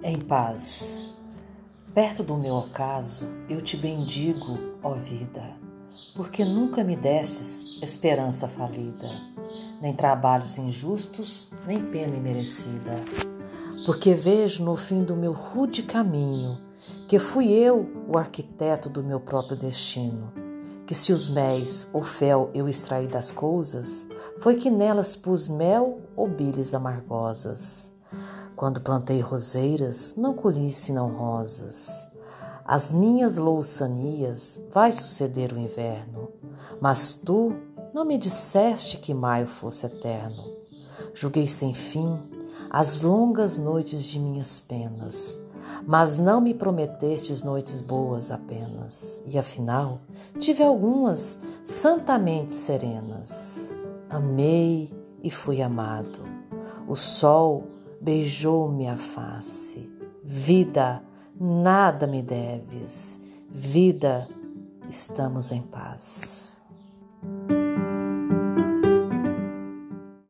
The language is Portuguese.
Em paz. Perto do meu ocaso, eu te bendigo, ó vida, porque nunca me destes esperança falida, nem trabalhos injustos, nem pena imerecida. Porque vejo no fim do meu rude caminho que fui eu o arquiteto do meu próprio destino, que se os méis ou fel eu extraí das coisas, foi que nelas pus mel ou biles amargosas. Quando plantei roseiras, não colhi senão rosas. As minhas louçanias vai suceder o inverno, mas tu não me disseste que maio fosse eterno. Julguei sem fim as longas noites de minhas penas, mas não me prometestes noites boas apenas, e afinal tive algumas santamente serenas. Amei e fui amado. O sol beijou-me a face. Vida, nada me deves. Vida, estamos em paz.